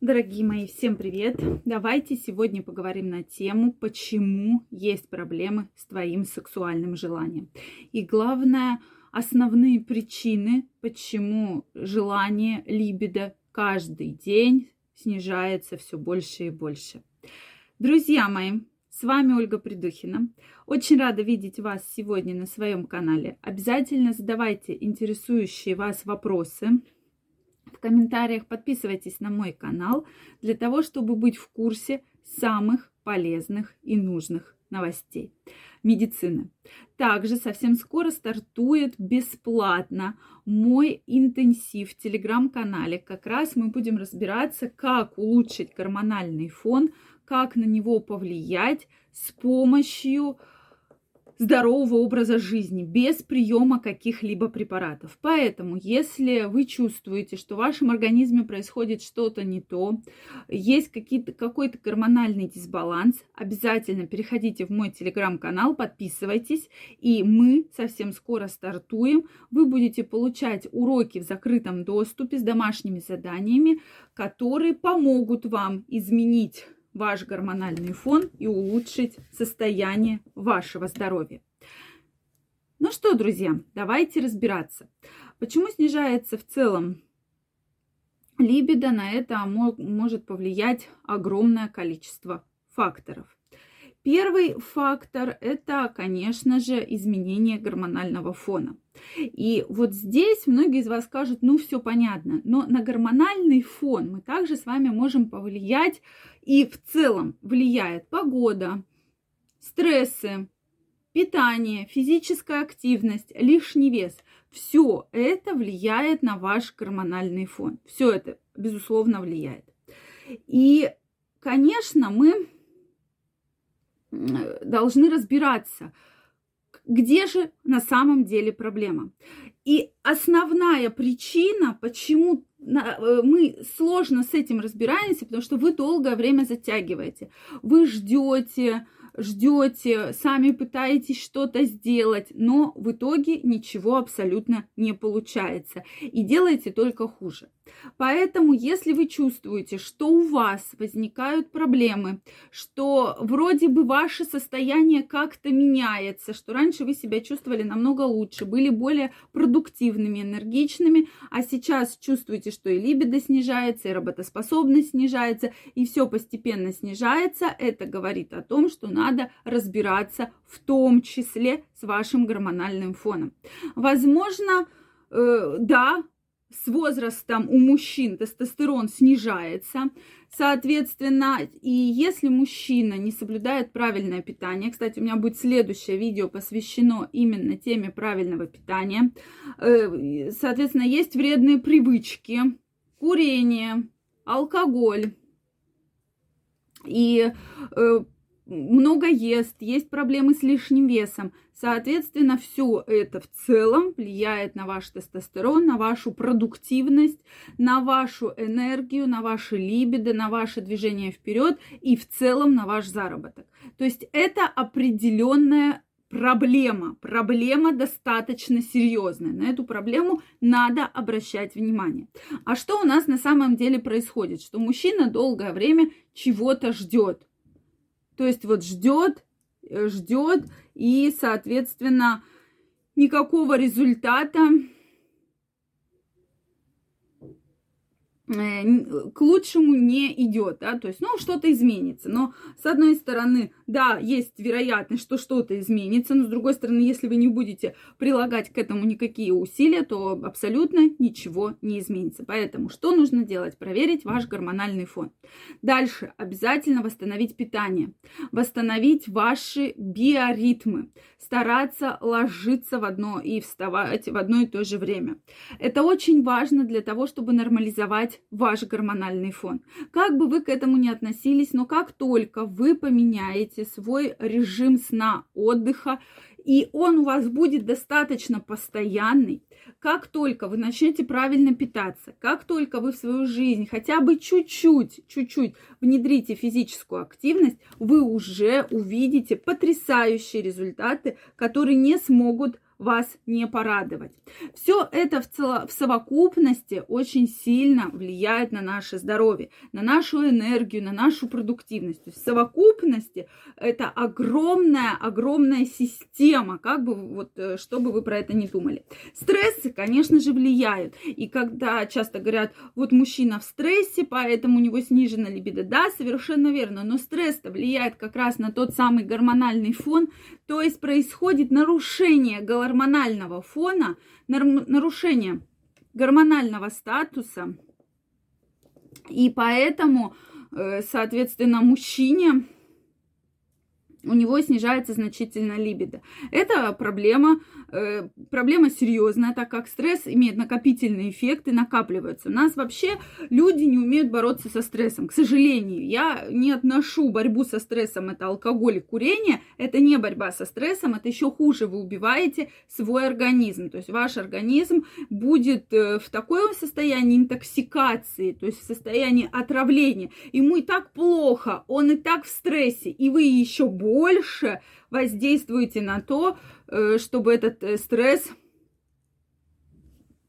Дорогие мои, всем привет! Давайте сегодня поговорим на тему, почему есть проблемы с твоим сексуальным желанием. И главное, основные причины, почему желание либидо каждый день снижается все больше и больше. Друзья мои, с вами Ольга Придухина. Очень рада видеть вас сегодня на своем канале. Обязательно задавайте интересующие вас вопросы в комментариях, подписывайтесь на мой канал для того, чтобы быть в курсе самых полезных и нужных новостей медицины. Также совсем скоро стартует бесплатно мой интенсив в телеграм-канале. Как раз мы будем разбираться, как улучшить гормональный фон, как на него повлиять с помощью здорового образа жизни, без приема каких-либо препаратов. Поэтому, если вы чувствуете, что в вашем организме происходит что-то не то, есть какой-то гормональный дисбаланс, обязательно переходите в мой телеграм-канал, подписывайтесь, и мы совсем скоро стартуем. Вы будете получать уроки в закрытом доступе с домашними заданиями, которые помогут вам изменить ваш гормональный фон и улучшить состояние вашего здоровья. Ну что, друзья, давайте разбираться. Почему снижается в целом либидо? На это может повлиять огромное количество факторов. Первый фактор – это, конечно же, изменение гормонального фона. И вот здесь многие из вас скажут, ну все понятно, но на гормональный фон мы также с вами можем повлиять и в целом влияет погода, стрессы, питание, физическая активность, лишний вес. Все это влияет на ваш гормональный фон. Все это, безусловно, влияет. И, конечно, мы должны разбираться, где же на самом деле проблема. И основная причина, почему э, мы сложно с этим разбираемся, потому что вы долгое время затягиваете. Вы ждете, ждете, сами пытаетесь что-то сделать, но в итоге ничего абсолютно не получается. И делаете только хуже. Поэтому, если вы чувствуете, что у вас возникают проблемы, что вроде бы ваше состояние как-то меняется, что раньше вы себя чувствовали намного лучше, были более продуктивными, энергичными, а сейчас чувствуете, что и либидо снижается, и работоспособность снижается, и все постепенно снижается, это говорит о том, что надо разбираться в том числе с вашим гормональным фоном. Возможно, э, да, с возрастом у мужчин тестостерон снижается, соответственно, и если мужчина не соблюдает правильное питание, кстати, у меня будет следующее видео посвящено именно теме правильного питания, э, соответственно, есть вредные привычки, курение, алкоголь, и э, много ест, есть проблемы с лишним весом. Соответственно, все это в целом влияет на ваш тестостерон, на вашу продуктивность, на вашу энергию, на ваше либидо, на ваше движение вперед и в целом на ваш заработок. То есть это определенная проблема. Проблема достаточно серьезная. На эту проблему надо обращать внимание. А что у нас на самом деле происходит? Что мужчина долгое время чего-то ждет то есть вот ждет, э, ждет, и, соответственно, никакого результата к лучшему не идет, да, то есть, ну, что-то изменится. Но, с одной стороны, да, есть вероятность, что что-то изменится, но, с другой стороны, если вы не будете прилагать к этому никакие усилия, то абсолютно ничего не изменится. Поэтому, что нужно делать? Проверить ваш гормональный фон. Дальше, обязательно восстановить питание, восстановить ваши биоритмы, стараться ложиться в одно и вставать в одно и то же время. Это очень важно для того, чтобы нормализовать ваш гормональный фон. Как бы вы к этому ни относились, но как только вы поменяете свой режим сна, отдыха, и он у вас будет достаточно постоянный, как только вы начнете правильно питаться, как только вы в свою жизнь хотя бы чуть-чуть, чуть-чуть внедрите физическую активность, вы уже увидите потрясающие результаты, которые не смогут вас не порадовать. Все это в, цело, в совокупности очень сильно влияет на наше здоровье, на нашу энергию, на нашу продуктивность. То есть в совокупности это огромная, огромная система, как бы вот, э, что бы вы про это не думали. Стрессы, конечно же, влияют. И когда часто говорят, вот мужчина в стрессе, поэтому у него снижена либидо, да, совершенно верно, но стресс-то влияет как раз на тот самый гормональный фон, то есть происходит нарушение гормонального фона, нарушение гормонального статуса, и поэтому, э, соответственно, мужчине у него снижается значительно либидо. Это проблема, э, проблема серьезная, так как стресс имеет накопительный эффект и накапливается. У нас вообще люди не умеют бороться со стрессом. К сожалению, я не отношу борьбу со стрессом, это алкоголь и курение, это не борьба со стрессом, это еще хуже, вы убиваете свой организм. То есть ваш организм будет э, в таком состоянии интоксикации, то есть в состоянии отравления. Ему и так плохо, он и так в стрессе, и вы еще больше больше воздействуете на то, э, чтобы этот э, стресс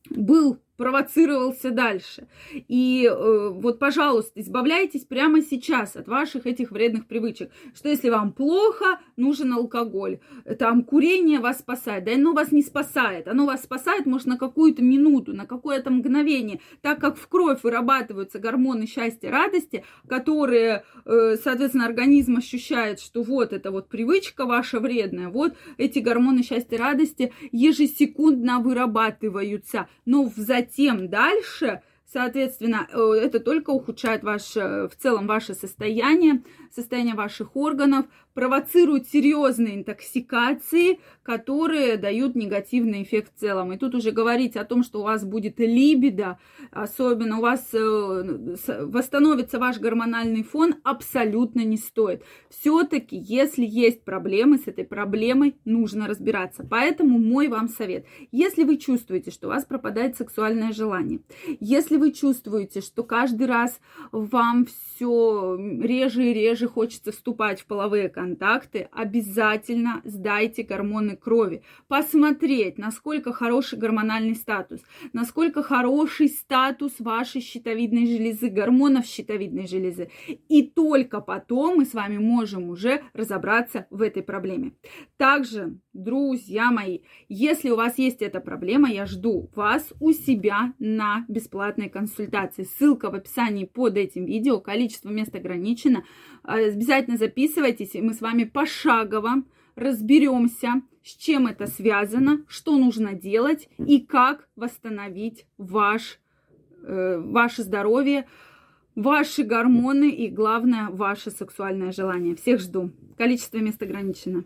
был провоцировался дальше. И э, вот, пожалуйста, избавляйтесь прямо сейчас от ваших этих вредных привычек. Что если вам плохо, нужен алкоголь. Там курение вас спасает. Да оно вас не спасает. Оно вас спасает, может, на какую-то минуту, на какое-то мгновение. Так как в кровь вырабатываются гормоны счастья, радости, которые, э, соответственно, организм ощущает, что вот это вот привычка ваша вредная. Вот эти гормоны счастья, радости ежесекундно вырабатываются. Но в затем затем дальше Соответственно, э, это только ухудшает ваше, в целом ваше состояние, состояние ваших органов, провоцирует серьезные интоксикации, которые дают негативный эффект в целом. И тут уже говорить о том, что у вас будет либидо, особенно у вас э, восстановится ваш гормональный фон, абсолютно не стоит. Все-таки, если есть проблемы, с этой проблемой нужно разбираться. Поэтому мой вам совет. Если вы чувствуете, что у вас пропадает сексуальное желание, если вы чувствуете, что каждый раз вам все реже и реже хочется вступать в половые контакты, обязательно сдайте гормоны крови. Посмотреть, насколько хороший гормональный статус, насколько хороший статус вашей щитовидной железы, гормонов щитовидной железы. И только потом мы с вами можем уже разобраться в этой проблеме. Также, друзья мои, если у вас есть эта проблема, я жду вас у себя на бесплатной консультации. Ссылка в описании под этим видео. Количество мест ограничено. А, обязательно записывайтесь, и мы с вами пошагово разберемся, с чем это связано, что нужно делать и как восстановить ваш, э, ваше здоровье, ваши гормоны и, главное, ваше сексуальное желание. Всех жду. Количество мест ограничено.